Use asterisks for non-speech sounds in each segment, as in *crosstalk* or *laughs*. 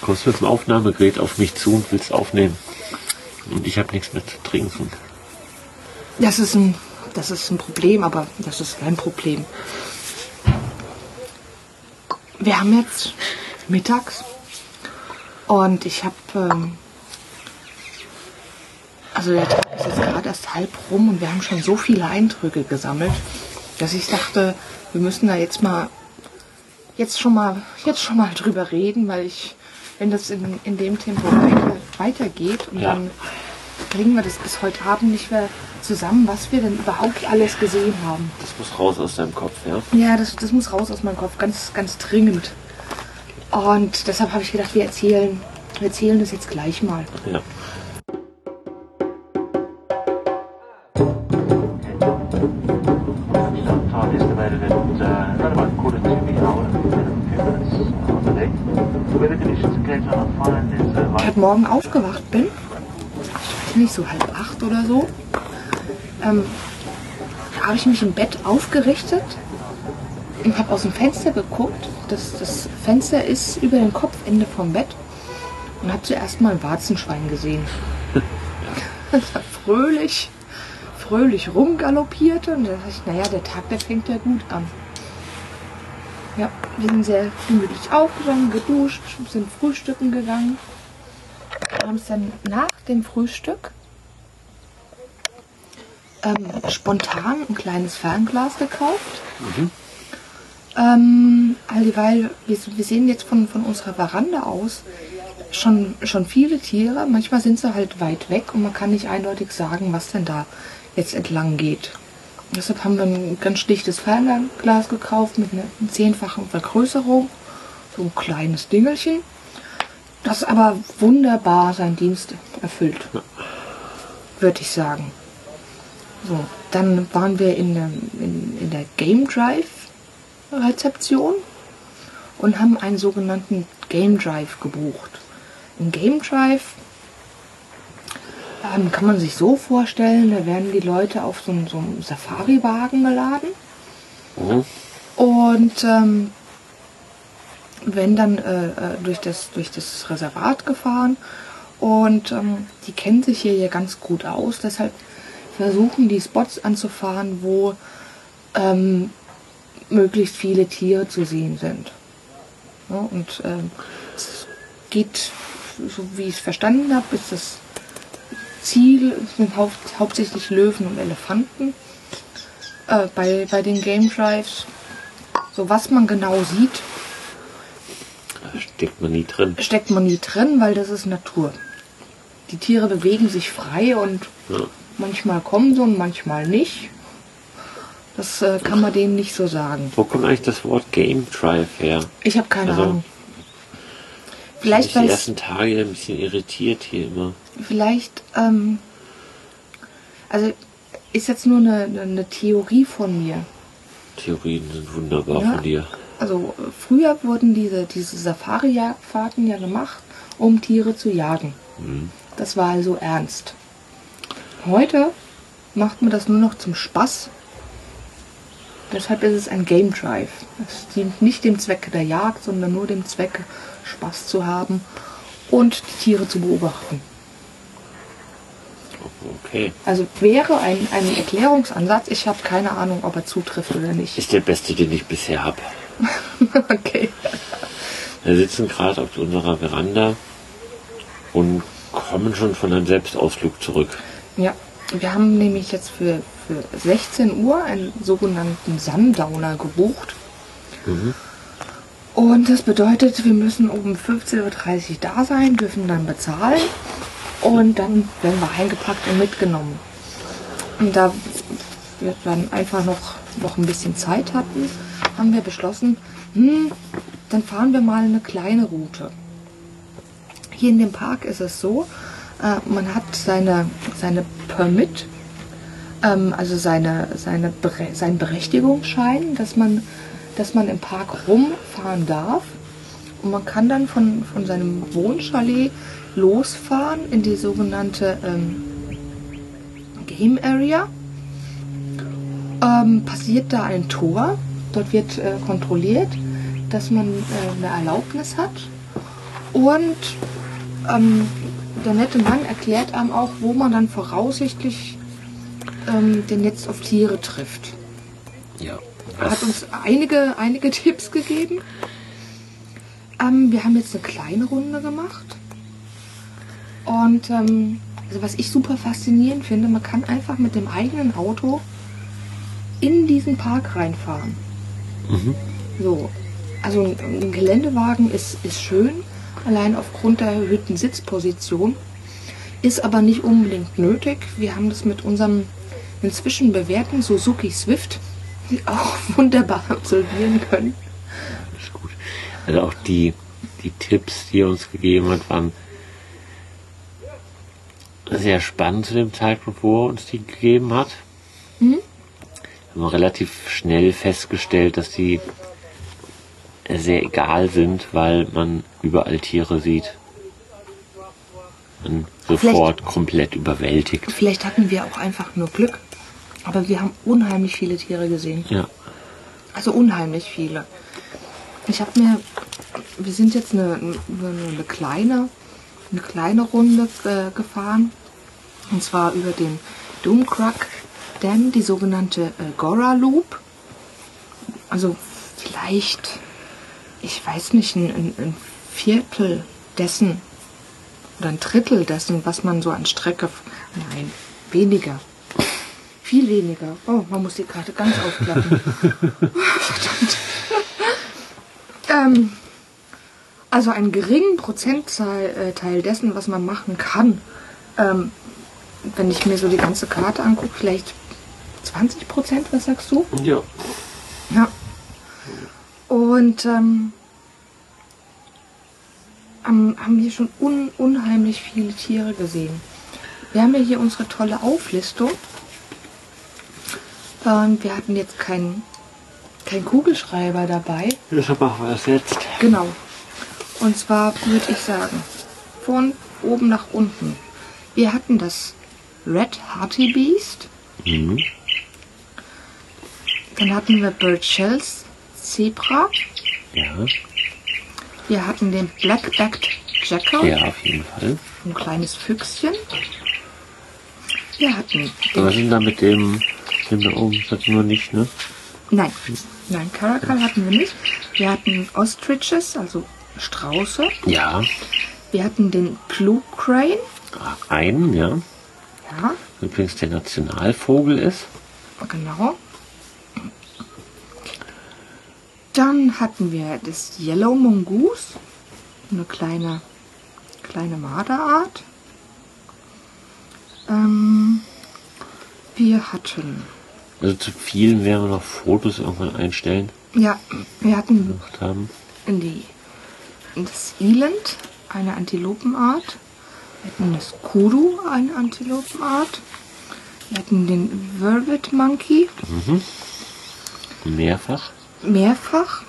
kommst mit dem Aufnahmegerät auf mich zu und willst aufnehmen. Und ich habe nichts mehr zu trinken. Das ist ein, das ist ein Problem, aber das ist kein Problem. Wir haben jetzt mittags und ich habe, ähm, also der Tag ist jetzt gerade erst halb rum und wir haben schon so viele Eindrücke gesammelt, dass ich dachte, wir müssen da jetzt mal, jetzt schon mal, jetzt schon mal drüber reden, weil ich, wenn das in, in dem Tempo weiter, weitergeht und Ja. dann kriegen wir das bis heute Abend nicht mehr zusammen, was wir denn überhaupt alles gesehen haben. Das muss raus aus deinem Kopf, ja? Ja, das, das muss raus aus meinem Kopf, ganz, ganz dringend. Und deshalb habe ich gedacht, wir erzählen, wir erzählen das jetzt gleich mal. Ja. Morgen aufgewacht bin, ich nicht, so halb acht oder so, ähm, habe ich mich im Bett aufgerichtet und habe aus dem Fenster geguckt. Das, das Fenster ist über dem Kopfende vom Bett und habe zuerst mal ein Warzenschwein gesehen. *laughs* Das hat fröhlich, fröhlich rumgaloppierte und da dachte ich, naja, der Tag, der fängt ja gut an. Ja, wir sind sehr gemütlich aufgestanden, geduscht, sind frühstücken gegangen. Haben es dann nach dem Frühstück ähm, spontan ein kleines Fernglas gekauft. Ähm, alldieweil, wir, wir sehen jetzt von, von unserer Veranda aus schon, schon viele Tiere. Manchmal sind sie halt weit weg und man kann nicht eindeutig sagen, was denn da jetzt entlang geht. Deshalb haben wir ein ganz schlichtes Fernglas gekauft mit einer zehnfachen Vergrößerung. So ein kleines Dingelchen. Das aber wunderbar seinen Dienst erfüllt. Würde ich sagen. So, dann waren wir in der, in, in der Game Drive Rezeption und haben einen sogenannten Game Drive gebucht. Ein Game Drive ähm, kann man sich so vorstellen, da werden die Leute auf so, einen- so einem Safari-Wagen geladen Mhm. und ähm, werden dann äh, äh, durch, das, durch das Reservat gefahren. Und ähm, die kennen sich hier ja ganz gut aus. Deshalb versuchen die Spots anzufahren, wo ähm, möglichst viele Tiere zu sehen sind. Ja, und ähm, es geht, so wie ich es verstanden habe, ist das Ziel sind hau hauptsächlich Löwen und Elefanten äh, bei, bei den Game Drives. So was man genau sieht, steckt man nie drin. steckt man nie drin, weil das ist Natur. Die Tiere bewegen sich frei und Ja. manchmal kommen sie und manchmal nicht. Das äh, kann man denen nicht so sagen. Wo kommt eigentlich das Wort Game Drive her? Ich habe keine Also, Ahnung. Vielleicht die weil es ersten Tage ein bisschen irritiert hier immer. Vielleicht, ähm, also ist jetzt nur eine- eine Theorie von mir. Theorien sind wunderbar Ja. von dir. Also äh, früher wurden diese, diese Safari-Fahrten ja gemacht, um Tiere zu jagen. Das war also ernst. Heute macht man das nur noch zum Spaß. Deshalb ist es ein Game Drive. Es dient nicht dem Zwecke der Jagd, sondern nur dem Zwecke, Spaß zu haben und die Tiere zu beobachten. Okay. Also wäre ein, ein Erklärungsansatz. Ich habe keine Ahnung, ob er zutrifft oder nicht. Ist der beste, den ich bisher habe. *laughs* okay. Wir sitzen gerade auf unserer Veranda und kommen schon von einem Selbstausflug zurück. Ja, wir haben nämlich jetzt für, für 16 Uhr einen sogenannten Sundowner gebucht. Und das bedeutet, wir müssen um 15.30 Uhr da sein, dürfen dann bezahlen und dann werden wir eingepackt und mitgenommen. Und da wir dann einfach noch, noch ein bisschen Zeit hatten, haben wir beschlossen, hm, dann fahren wir mal eine kleine Route. Hier in dem Park ist es so, äh, man hat seine, seine Permit, ähm, also seine, seine seinen Berechtigungsschein, dass man, dass man im Park rumfahren darf. Und man kann dann von, von seinem Wohnchalet losfahren in die sogenannte ähm, Game Area. Ähm, passiert da ein Tor. Dort wird äh, kontrolliert, dass man äh, eine Erlaubnis hat. Und ähm, der nette Mann erklärt einem auch, wo man dann voraussichtlich ähm, denn jetzt auf Tiere trifft. Ja. Er hat uns einige, einige Tipps gegeben. Ähm, wir haben jetzt eine kleine Runde gemacht. Und ähm, also was ich super faszinierend finde, man kann einfach mit dem eigenen Auto in diesen Park reinfahren. Mhm. So. Also ein, ein Geländewagen ist, ist schön, allein aufgrund der erhöhten Sitzposition. Ist aber nicht unbedingt nötig. Wir haben das mit unserem inzwischen bewährten Suzuki Swift *laughs* auch wunderbar absolvieren können. Also auch die, die Tipps, die er uns gegeben hat, waren sehr spannend zu dem Zeitpunkt, wo er uns die gegeben hat. Mhm. Haben wir relativ schnell festgestellt, dass die sehr egal sind, weil man überall Tiere sieht. Man sofort komplett überwältigt. Vielleicht hatten wir auch einfach nur Glück. Aber wir haben unheimlich viele Tiere gesehen. Ja. Also unheimlich viele. Ich habe mir, wir sind jetzt eine, eine, eine kleine, eine kleine Runde äh, gefahren. Und zwar über den Doomcrug Dam, die sogenannte äh, Gora Loop. Also vielleicht, ich weiß nicht, ein, ein, ein Viertel dessen oder ein Drittel dessen, was man so an Strecke. Nein, weniger. Viel weniger. Oh, man muss die Karte ganz aufklappen. *laughs* Verdammt. Ähm, also einen geringen Prozentteil äh, dessen, was man machen kann. Ähm, wenn ich mir so die ganze Karte angucke, vielleicht 20 Prozent, was sagst du? Ja. Ja. Und ähm, haben, haben hier schon un, unheimlich viele Tiere gesehen. Wir haben ja hier unsere tolle Auflistung. Ähm, wir hatten jetzt keinen kein Kugelschreiber dabei. Deshalb machen wir das jetzt. Genau. Und zwar würde ich sagen, von oben nach unten. Wir hatten das Red Hearty Beast. Mhm. Dann hatten wir Bird Shells Zebra. Ja. Wir hatten den Black-Backed Jackal, Ja, auf jeden Fall. ein kleines Füchschen. Wir hatten Aber was sind da mit dem, dem da oben? Das hatten wir nicht, ne? Nein, nein, Caracal hatten wir nicht. Wir hatten Ostriches, also Strauße. Ja. Wir hatten den Blue Crane, Einen, ja. ja, Übrigens der Nationalvogel ist. genau. Dann hatten wir das Yellow Mongoose, eine kleine, kleine Marderart. Ähm, wir hatten, Also zu vielen werden wir noch Fotos irgendwann einstellen. ja, wir hatten Gemacht haben. in die in das Eland, eine Antilopenart. Wir hatten das Kudu, eine Antilopenart. Wir hatten den Vervet Monkey Mehrfach. mehrfach.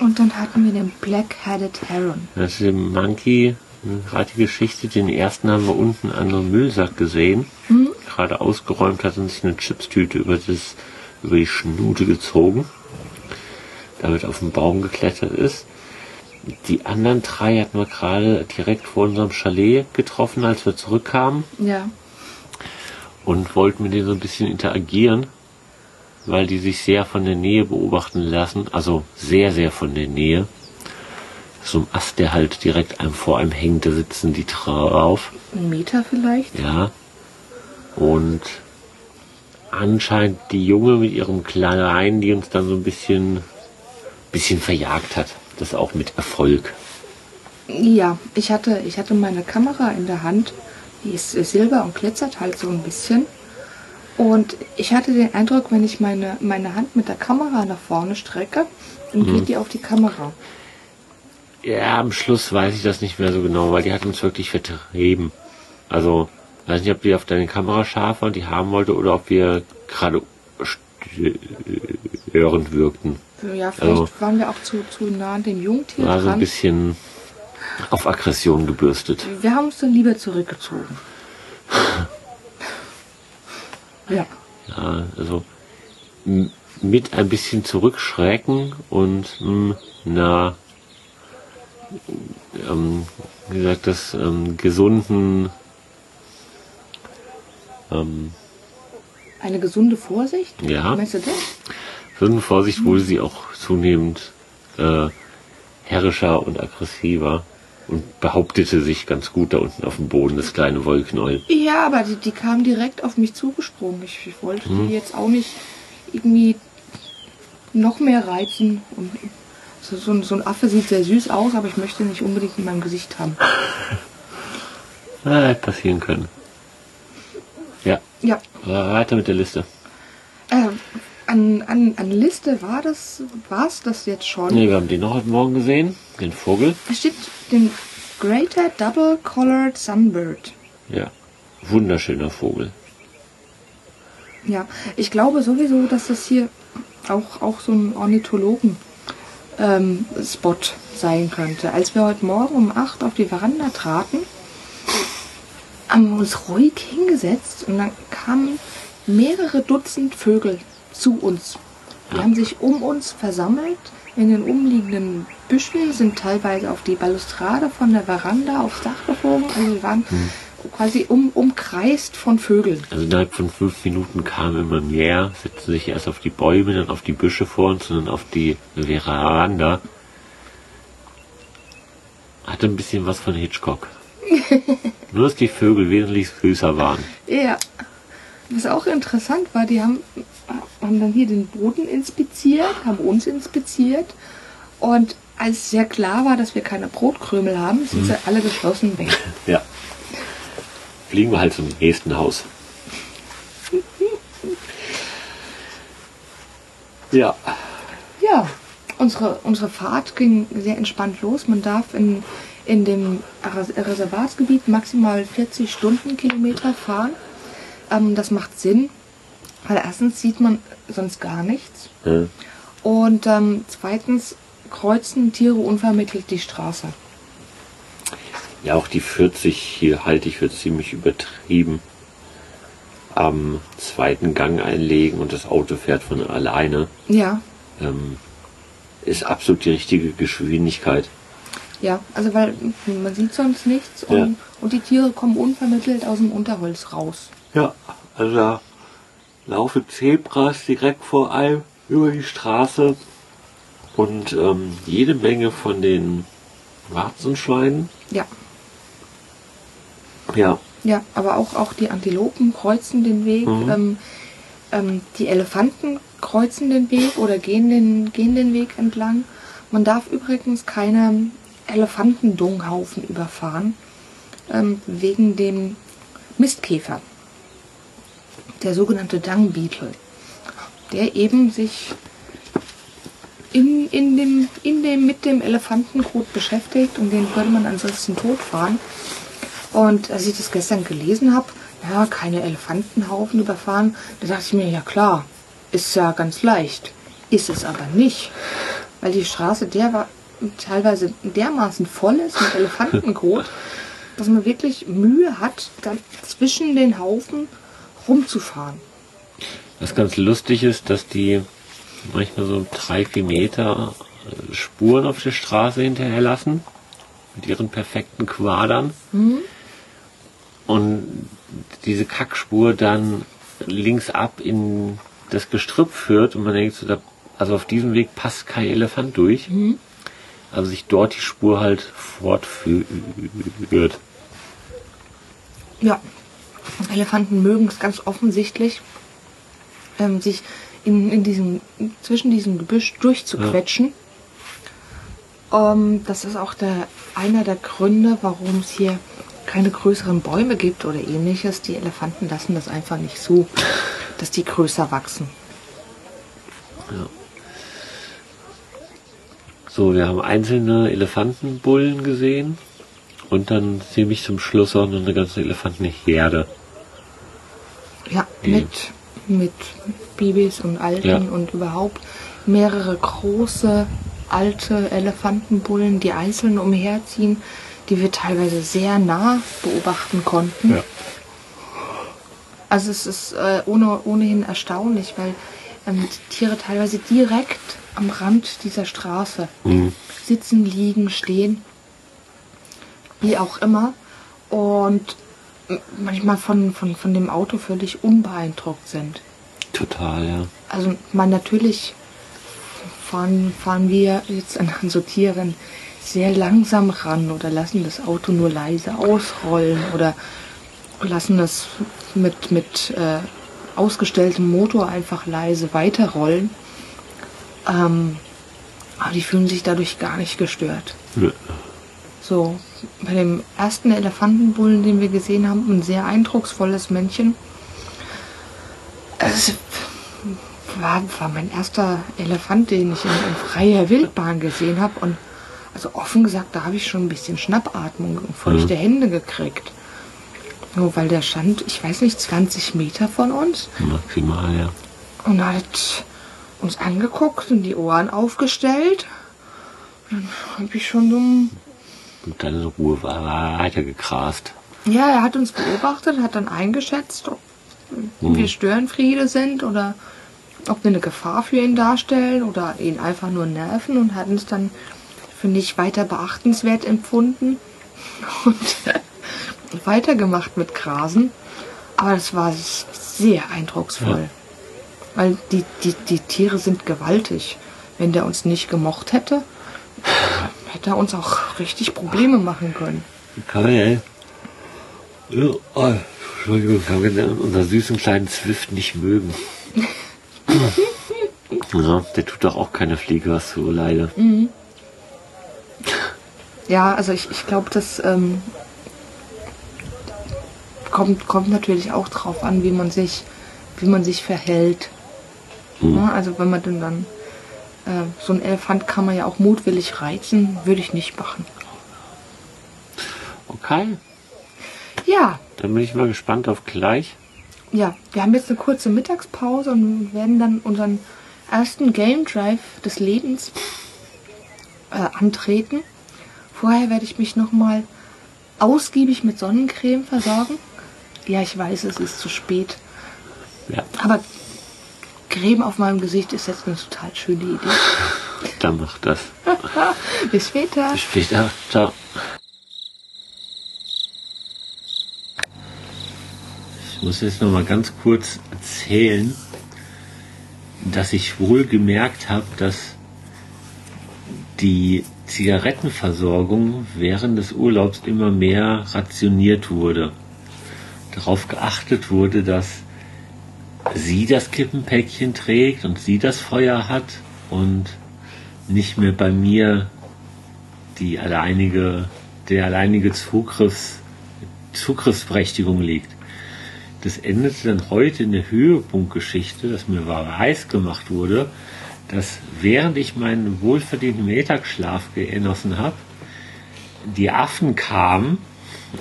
Und dann hatten wir den Black-Headed Heron. Das ist dem Monkey gerade die Geschichte. Den ersten haben wir unten an einem Müllsack gesehen. Gerade ausgeräumt hat und sich eine Chipstüte über, das, über die Schnute gezogen. Damit auf den Baum geklettert ist. Die anderen drei hatten wir gerade direkt vor unserem Chalet getroffen, als wir zurückkamen. Ja. und wollten mit denen so ein bisschen interagieren, weil die sich sehr von der Nähe beobachten lassen, also sehr, sehr von der Nähe. So ein Ast, der halt direkt einem vor einem hängt, da sitzen die drauf, Ein Meter vielleicht. ja. Und anscheinend die Junge mit ihrem Kleinen, die uns dann so ein bisschen, bisschen verjagt hat. Das auch mit Erfolg. Ja, ich hatte, ich hatte meine Kamera in der Hand. Die ist silber und glitzert halt so ein bisschen. Und ich hatte den Eindruck, wenn ich meine, meine Hand mit der Kamera nach vorne strecke, dann geht die auf die Kamera. Ja, am Schluss weiß ich das nicht mehr so genau, weil die hat uns wirklich vertrieben. Also, weiß nicht, ob die auf deine Kamera scharf war und die haben wollte oder ob wir gerade störend wirkten. Ja, vielleicht Also- waren wir auch zu, zu nah an dem Jungtier War so ein dran. bisschen auf Aggression gebürstet. Wir haben uns dann lieber zurückgezogen. *laughs* ja. Ja, also mit ein bisschen zurückschrecken und mh, na ähm, wie gesagt, das ähm, gesunden ähm, Eine gesunde Vorsicht? Ja. Meinst du das? gesunden Vorsicht wurde sie auch zunehmend äh, herrischer und aggressiver und behauptete sich ganz gut da unten auf dem Boden, das kleine Wollknäuel. Ja, aber die, die kam direkt auf mich zugesprungen. Ich, ich wollte Mhm. die jetzt auch nicht irgendwie noch mehr reizen. Und so, so, ein- so ein Affe sieht sehr süß aus, aber ich möchte ihn nicht unbedingt in meinem Gesicht haben. Ah, *laughs* hätte passieren können. Ja, aber weiter mit der Liste. äh, an, an, an Liste war das, war's das jetzt schon? Nee, wir haben den noch heute Morgen gesehen, den Vogel. Es steht den Greater Double Colored Sunbird. Ja, wunderschöner Vogel. Ja, ich glaube sowieso, dass das hier auch, auch so ein Ornithologen-Spot sein könnte. Als wir heute Morgen um 8 auf die Veranda traten, haben wir uns ruhig hingesetzt und dann kamen mehrere Dutzend Vögel zu uns. Die haben sich um uns versammelt in den umliegenden Büschen, sind teilweise auf die Balustrade von der Veranda aufs Dach geflogen. Also wir waren quasi um, umkreist von Vögeln. Also innerhalb von fünf Minuten kamen immer mehr, setzten sich erst auf die Bäume, dann auf die Büsche vor uns, sondern auf die Veranda. Hatte ein bisschen was von Hitchcock. *laughs* Nur, dass die Vögel wesentlich größer waren. Ja. Was auch interessant war, die haben, haben dann hier den Boden inspiziert, haben uns inspiziert und als sehr klar war, dass wir keine Brotkrümel haben, sind sie alle geschlossen weg. *laughs* Ja. Fliegen wir halt zum nächsten Haus. Ja. Ja, unsere, unsere Fahrt ging sehr entspannt los. Man darf in, in dem Res- Reservatsgebiet maximal 40 Stundenkilometer fahren. Ähm, das macht Sinn, weil erstens sieht man sonst gar nichts. Äh, Und ähm, zweitens kreuzen Tiere unvermittelt die Straße. Ja, auch die 40 hier halte ich für ziemlich übertrieben. Am zweiten Gang einlegen und das Auto fährt von alleine. Ja, Ähm, ist absolut die richtige Geschwindigkeit. Ja, also weil man sieht sonst nichts und, Ja. und die Tiere kommen unvermittelt aus dem Unterholz raus. Ja, also da laufen Zebras direkt vor einem über die Straße und ähm, jede Menge von den Warzenschweinen. Ja, Ja, ja, aber auch, auch die Antilopen kreuzen den Weg. Mhm. Ähm, ähm, die Elefanten kreuzen den Weg oder gehen den, gehen den Weg entlang. Man darf übrigens keine Elefantendunghaufen überfahren, ähm, wegen dem Mistkäfer. Der sogenannte Dung Beetle, der eben sich in, in dem, in dem, mit dem Elefantenkot beschäftigt und den würde man ansonsten totfahren. Und als ich das gestern gelesen habe, ja, keine Elefantenhaufen überfahren, da dachte ich mir, ja klar, ist ja ganz leicht. Ist es aber nicht. Weil die Straße der war teilweise dermaßen voll ist mit Elefantenkot, *laughs* dass man wirklich Mühe hat, dann zwischen den Haufen rumzufahren. was ganz lustig ist, dass die manchmal so drei, vier Meter äh, Spuren auf der Straße hinterherlassen. Mit ihren perfekten Quadern. Und diese Kackspur dann links ab in das Gestrüpp führt und man denkt so, da, also auf diesem Weg passt kein Elefant durch. Also sich dort die Spur halt fortführt. Ja, Elefanten mögen es ganz offensichtlich, ähm, sich in, in diesem, zwischen diesem Gebüsch durchzuquetschen. Ähm, das ist auch der, einer der Gründe, warum es hier keine größeren Bäume gibt oder ähnliches. Die Elefanten lassen das einfach nicht so, dass die größer wachsen. So, wir haben einzelne Elefantenbullen gesehen und dann ziemlich zum Schluss auch noch eine ganze Elefantenherde. Ja, Mhm. mit, mit Babys und Alten Ja. und überhaupt mehrere große alte Elefantenbullen, die einzeln umherziehen, die wir teilweise sehr nah beobachten konnten. Ja. Also es ist äh, ohne, ohnehin erstaunlich, weil ähm, die Tiere teilweise direkt am Rand dieser Straße Mhm. sitzen, liegen, stehen. wie auch immer. Und manchmal von, von, von dem Auto völlig unbeeindruckt sind. Total, ja. Also man natürlich fahren, fahren wir jetzt an so Tieren sehr langsam ran oder lassen das Auto nur leise ausrollen oder lassen das mit, mit äh, ausgestelltem Motor einfach leise weiterrollen. Ähm, aber die fühlen sich dadurch gar nicht gestört. Nö. So, bei dem ersten Elefantenbullen, den wir gesehen haben, ein sehr eindrucksvolles Männchen. Es war, war mein erster Elefant, den ich in, in freier Wildbahn gesehen habe. Und also offen gesagt, da habe ich schon ein bisschen Schnappatmung und feuchte Hände gekriegt. Nur weil der stand, ich weiß nicht, 20 Meter von uns Maximal, ja. und hat uns angeguckt und die Ohren aufgestellt. Und dann habe ich schon so ein Und dann in Ruhe war weitergegrast. Ja, er hat uns beobachtet, hat dann eingeschätzt, ob wir Störenfriede sind oder ob wir eine Gefahr für ihn darstellen oder ihn einfach nur nerven und hat uns dann für nicht weiter beachtenswert empfunden *laughs* und weitergemacht mit Grasen. Aber das war sehr eindrucksvoll. Ja. Weil die, die, die Tiere sind gewaltig. Wenn der uns nicht gemocht hätte, hätte er uns auch richtig Probleme machen können. Geil. Ja, oh, Entschuldigung, wir werden unseren süßen kleinen Swift nicht mögen. *laughs* ja, der tut doch auch keine Fliege was so leider. Ja, also ich, ich glaube, das ähm, kommt, kommt natürlich auch drauf an, wie man sich, wie man sich verhält. Ja, also wenn man dann, dann äh, so ein Elefant kann man ja auch mutwillig reizen, würde ich nicht machen. Okay, Ja, dann bin ich mal gespannt auf gleich. ja, wir haben jetzt eine kurze Mittagspause und werden dann unseren ersten Game Drive des Lebens äh, antreten. Vorher werde ich mich nochmal ausgiebig mit Sonnencreme versorgen. Ja, ich weiß, es ist zu spät. Ja, Aber Creme auf meinem Gesicht ist jetzt eine total schöne Idee. *laughs* dann macht das. *laughs* Bis später. Bis später. Ciao. Ich muss jetzt noch mal ganz kurz erzählen, dass ich wohl gemerkt habe, dass die Zigarettenversorgung während des Urlaubs immer mehr rationiert wurde. Darauf geachtet wurde, dass sie das Kippenpäckchen trägt und sie das Feuer hat und nicht mehr bei mir die alleinige, der alleinige Zugriffs, Zugriffsberechtigung liegt. Das endete dann heute in der Höhepunktgeschichte, dass mir heiß gemacht wurde, dass während ich meinen wohlverdienten Mittagsschlaf genossen habe, die Affen kamen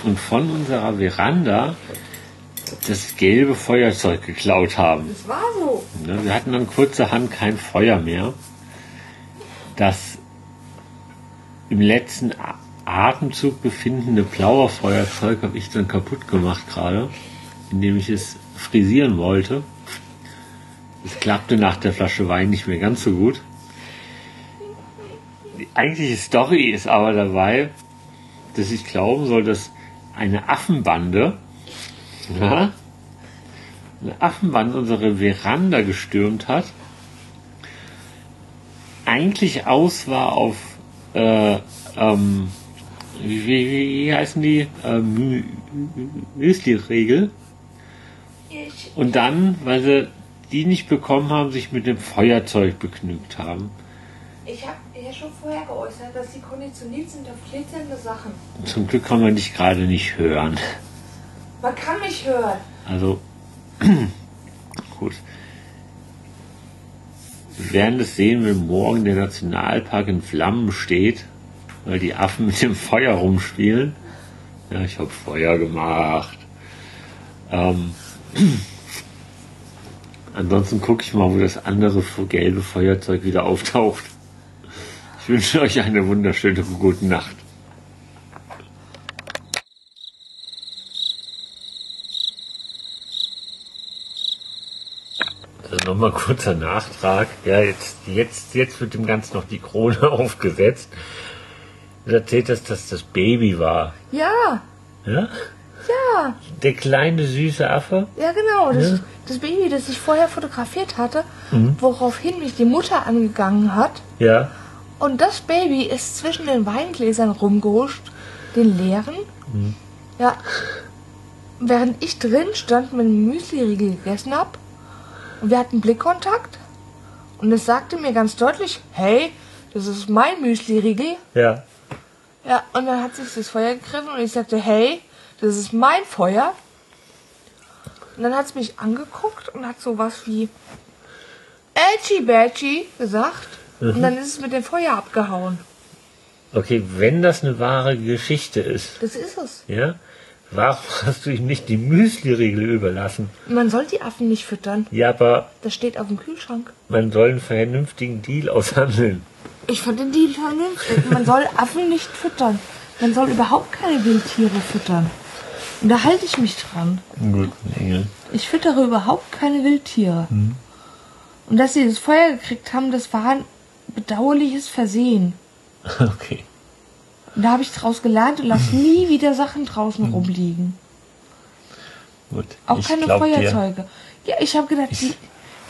und von unserer Veranda das gelbe Feuerzeug geklaut haben. Das war so. Ne, Wir hatten dann kurzerhand kein Feuer mehr. Das im letzten Atemzug befindende blaue Feuerzeug habe ich dann kaputt gemacht gerade, indem ich es frisieren wollte. Es klappte nach der Flasche Wein nicht mehr ganz so gut. Die eigentliche Story ist aber dabei, dass ich glauben soll, dass eine Affenbande ja, eine Affenbande unsere Veranda gestürmt hat, eigentlich aus war auf äh, ähm, wie, wie, wie heißen die ähm, Müsli-Regel und dann, weil sie die nicht bekommen haben, sich mit dem Feuerzeug begnügt haben. ich habe ja schon vorher geäußert, dass sie konditioniert sind auf glitzernde Sachen. Zum Glück kann man dich gerade nicht hören. Man kann mich hören. Also, *clears throat* gut. Wir werden das sehen, wenn morgen der Nationalpark in Flammen steht, weil die Affen mit dem Feuer rumspielen. Ja, ich habe Feuer gemacht. Ähm, *clears throat* ansonsten gucke ich mal, wo das andere gelbe Feuerzeug wieder auftaucht. Ich wünsche euch eine wunderschöne gute Nacht. Also nochmal kurzer Nachtrag. Ja, jetzt, jetzt, jetzt wird dem Ganzen noch die Krone *laughs* aufgesetzt. und erzählt, dass das das Baby war. Ja, Ja? ja, Der kleine süße Affe. ja genau. Das, Ja. das Baby, das ich vorher fotografiert hatte, woraufhin mich die Mutter angegangen hat. Ja. Und das Baby ist zwischen den Weingläsern rumgehuscht, den leeren. Ja. Während ich drin stand mit dem Müsli-Riegel gegessen hab und wir hatten Blickkontakt und es sagte mir ganz deutlich, hey, das ist mein Müsli-Riegel. Ja. Ja, und dann hat sich das Feuer gegriffen und ich sagte, hey, das ist mein Feuer. Und dann hat es mich angeguckt und hat sowas wie Edgy Badgy gesagt. Und dann ist es mit dem Feuer abgehauen. Okay, wenn das eine wahre Geschichte ist, Das ist es. ja, warum hast du ihm nicht die Müsli-Riegel überlassen? Man soll die Affen nicht füttern. Ja, aber Das steht auf dem Kühlschrank. man soll einen vernünftigen Deal aushandeln. Ich fand den Deal vernünftig. Man soll Affen nicht füttern. Man soll überhaupt keine Wildtiere füttern. Und da halte ich mich dran. Gut, Engel. Ich füttere überhaupt keine Wildtiere. Und dass sie das Feuer gekriegt haben, das war ein bedauerliches Versehen. *laughs* Okay. Und da habe ich draus gelernt und lasse nie wieder Sachen draußen rumliegen. Gut. Auch ich keine glaub dir. Feuerzeuge. Ja, ich habe gedacht, die,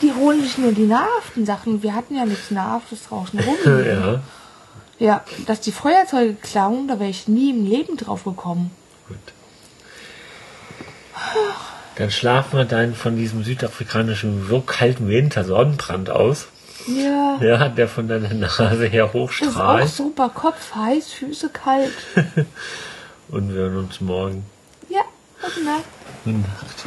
die holen sich nur die nahrhaften Sachen. Wir hatten ja nichts Nahrhaftes draußen *laughs* rumliegen. Ja, Ja, dass die Feuerzeuge klauen, da wäre ich nie im Leben drauf gekommen. gut. Dann schlafen wir dann von diesem südafrikanischen so kalten Winter Sonnenbrand aus. Ja, Ja, der von deiner Nase her das ist auch hochstrahlt. super. Kopf heiß, Füße kalt. *laughs* Und wir hören uns morgen. Ja, gute Nacht. Gute Nacht.